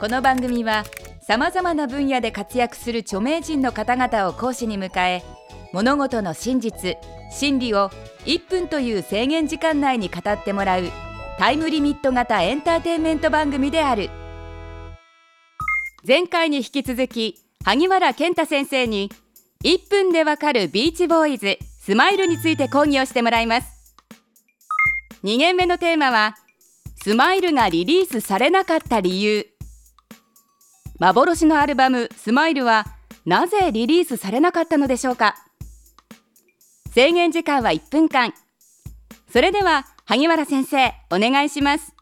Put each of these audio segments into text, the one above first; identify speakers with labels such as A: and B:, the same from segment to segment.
A: この番組はさまざまな分野で活躍する著名人の方々を講師に迎え物事の真実真理を1分という制限時間内に語ってもらうタイムリミット型エンターテインメント番組である。前回に引き続き萩原健太先生に1分でわかるビーチボーイズスマイルについて講義をしてもらいます。2限目のテーマはスマイルがリリースされなかった理由。幻のアルバムスマイルはなぜリリースされなかったのでしょうか？制限時間は1分間。それでは萩原先生お願いします。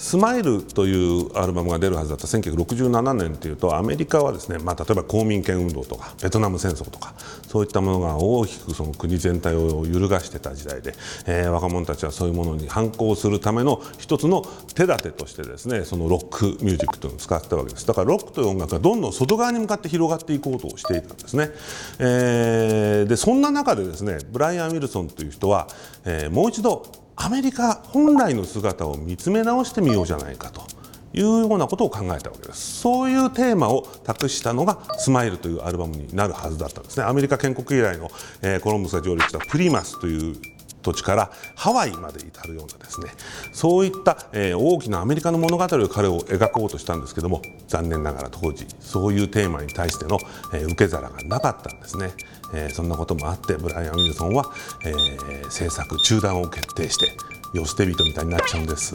B: スマイルというアルバムが出るはずだった1967年というとアメリカはですね、まあ、例えば公民権運動とかベトナム戦争とかそういったものが大きくその国全体を揺るがしてた時代で、えー、若者たちはそういうものに反抗するための一つの手立てとしてですねそのロックミュージックというのを使ったわけです。だからロックという音楽がどんどん外側に向かって広がっていこうとしていたんですね、えー、でそんな中でですねブライアン・ウィルソンという人は、えー、もう一度アメリカ本来の姿を見つめ直してみようじゃないかというようなことを考えたわけです。そういうテーマを託したのが「スマイルというアルバムになるはずだったんですね。アメリカ建国以来の、えー、コロンブスが上陸したプリマスという土地からハワイまで至るようなですねそういった、えー、大きなアメリカの物語を彼を描こうとしたんですけども残念ながら当時そういうテーマに対しての、えー、受け皿がなかったんですね。えー、そんなこともあってブライアン・ウィルソンは、えー、制作中断を決定して世捨て人みたいになっちゃうんです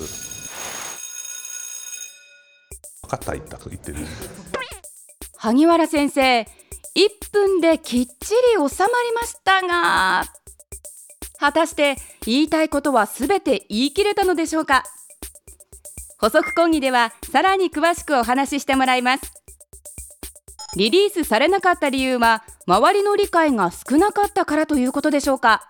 B: 分かった言ったと言ってる
A: 萩原先生1分できっちり収まりましたが果たして言いたいことはすべて言い切れたのでしょうか？補足講義ではさらに詳しくお話ししてもらいます。リリースされなかった理由は周りの理解が少なかったからということでしょうか？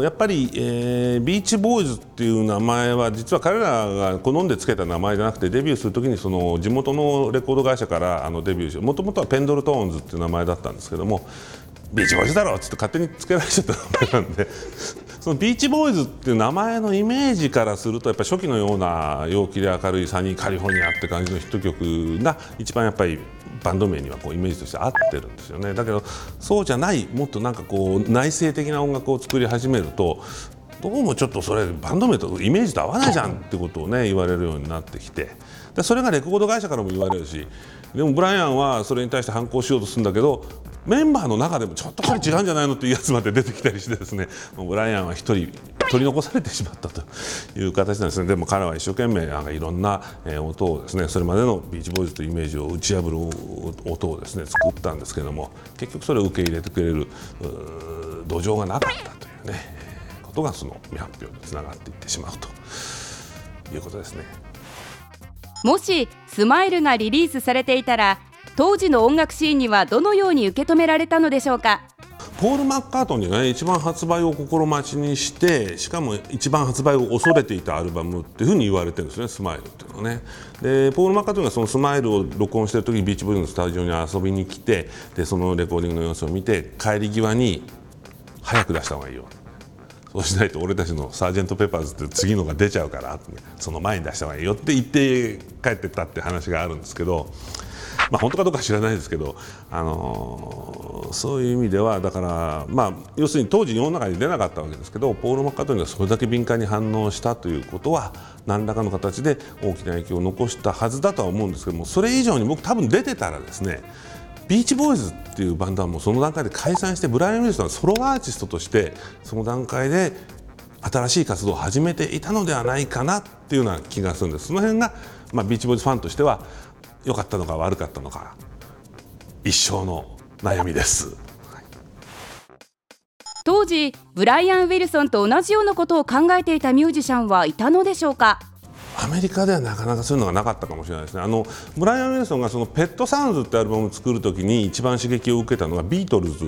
B: やっぱり、えー、ビーチボーイズっていう名前は実は彼らが好んでつけた名前じゃなくてデビューするときにその地元のレコード会社からあのデビューしてもともとはペンドルトーンズっていう名前だったんですけどもビーチボーイズだろっつって勝手につけられちゃったなんで。そのビーチボーイズっていう名前のイメージからするとやっぱ初期のような陽気で明るいサニーカリフォルニアって感じのヒット曲が一番やっぱりバンド名にはこうイメージとして合ってるんですよね。だけどそうじゃないもっとなんかこう内省的な音楽を作り始めるとどうもちょっとそれバンド名とイメージと合わないじゃんってことをね言われるようになってきて。でそれがレコード会社からも言われるしでもブライアンはそれに対して反抗しようとするんだけどメンバーの中でもちょっとこれ違うんじゃないのっていうやつまで出てきたりしてですね。ブライアンは一人取り残されてしまったという形なんですね。でも彼は一生懸命なんかいろんな音をですねそれまでのビーチボーイズというイメージを打ち破る音をですね作ったんですけども結局それを受け入れてくれる土壌がなかったというね。ことがその未発表につながっていってしまうということですね。
A: もしスマイルがリリースされていたら当時の音楽シーンにはどのように受け止められたのでしょうか？
B: ポール・マッカートニーが、ね、一番発売を心待ちにしてしかも一番発売を恐れていたアルバムっていうふうに言われてるんですね「スマイルっていうのはね。でポール・マッカートニーがその「スマイルを録音してる時にビーチボーイズのスタジオに遊びに来てでそのレコーディングの様子を見て帰り際に早く出した方がいいよそうしないと俺たちのサージェント・ペパーズって次のが出ちゃうからその前に出した方がいいよって言って帰ってったって話があるんですけどまあ、本当かどうか知らないですけど、あのー、そういう意味ではだから、まあ、要するに当時世の中に出なかったわけですけどポール・マッカートニーがそれだけ敏感に反応したということは何らかの形で大きな影響を残したはずだとは思うんですけどもそれ以上に僕多分出てたらですねビーチボーイズっていうバンドはもうその段階で解散してブライアン・ウィルソンはソロアーティストとしてその段階で新しい活動を始めていたのではないかなっていうような気がするんです。その辺が、まあ、ビーチボーイズファンとしては良かったのか悪かったのか一生の悩みです。
A: 当時ブライアン・ウィルソンと同じようなことを考えていたミュージシャンはいたのでしょうか？
B: アメリカではなかなかそういうのがなかったかもしれないですね。あのブライアン・ウィルソンがそのペットサウンズってアルバムを作るときに一番刺激を受けたのがビートルズ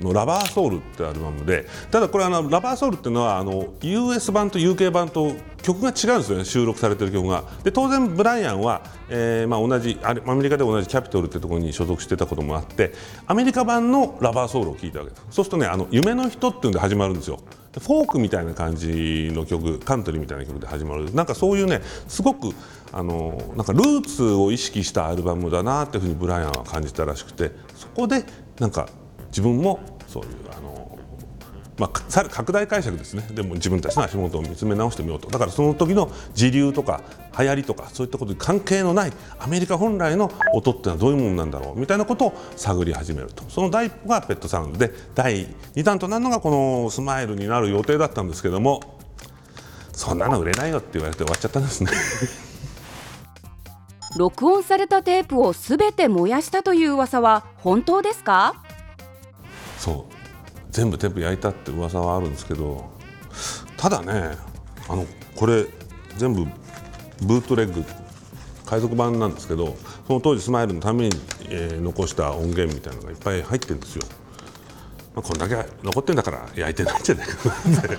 B: のラバーソウルってアルバムで、ただこれあのラバーソウルっていうのはあの US 版と UK 版と曲が違うんですよね。収録されてる曲が。で当然ブライアンは、えーまあ、同じアメリカで同じキャピトルってところに所属してたこともあってアメリカ版のラバーソウルを聴いたわけです。そうするとねあの夢の人っていうんで始まるんですよ。フォークみたいな感じの曲カントリーみたいな曲で始まる。なんかそういうねすごくあのなんかルーツを意識したアルバムだなっていうふうにブライアンは感じたらしくてそこでなんか自分もそういうあのまあ、さら拡大解釈ですね。でも自分たちの足元を見つめ直してみようと。だからその時の時流とか流行りとかそういったことに関係のないアメリカ本来の音ってのはどういうものなんだろうみたいなことを探り始めると。その第一歩がペットサウンド。で第2弾となるのがこのスマイルになる予定だったんですけどもそんなの売れないよって言われて終わっちゃったんですね。
A: 録音されたテープをすべて燃やしたという噂は本当ですか？
B: そう全部テープ焼いたって噂はあるんですけどただねあのこれ全部ブートレッグ海賊版なんですけどその当時スマイルのために、えー、残した音源みたいなのがいっぱい入ってるんですよ。まあ、こんだけ残ってんだから焼いてないんじゃないかなって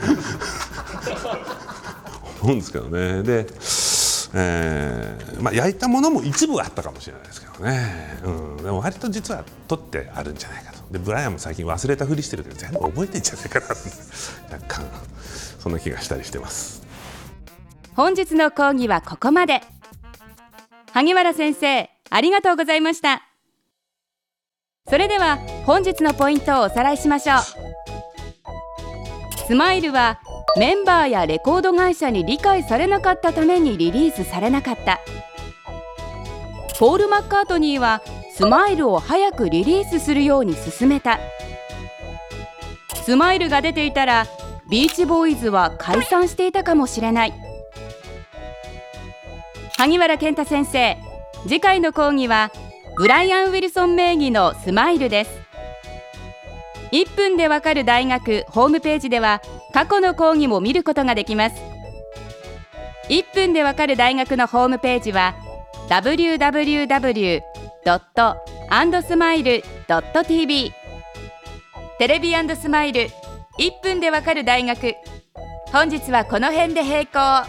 B: 思うんですけどね。で、えーまあ、焼いたものも一部あったかもしれないですけどね、うん、でも割と実は取ってあるんじゃないかとでブライアンも最近忘れたふりしてるけど全部覚えてんじゃないかな若干 そんな気がしたりしてます。
A: 本日の講義はここまで。萩原先生ありがとうございました。それでは本日のポイントをおさらいしましょう。スマイルはメンバーやレコード会社に理解されなかったためにリリースされなかった。ポール・マッカートニーはスマイルを早くリリースするように進めた。スマイルが出ていたらビーチボーイズは解散していたかもしれない。萩原健太先生次回の講義はブライアン・ウィルソン名義のスマイルです。1分でわかる大学ホームページでは過去の講義も見ることができます。1分でわかる大学のホームページは www .&smile.tv テレビスマイル1分でわかる大学本日はこの辺で閉校。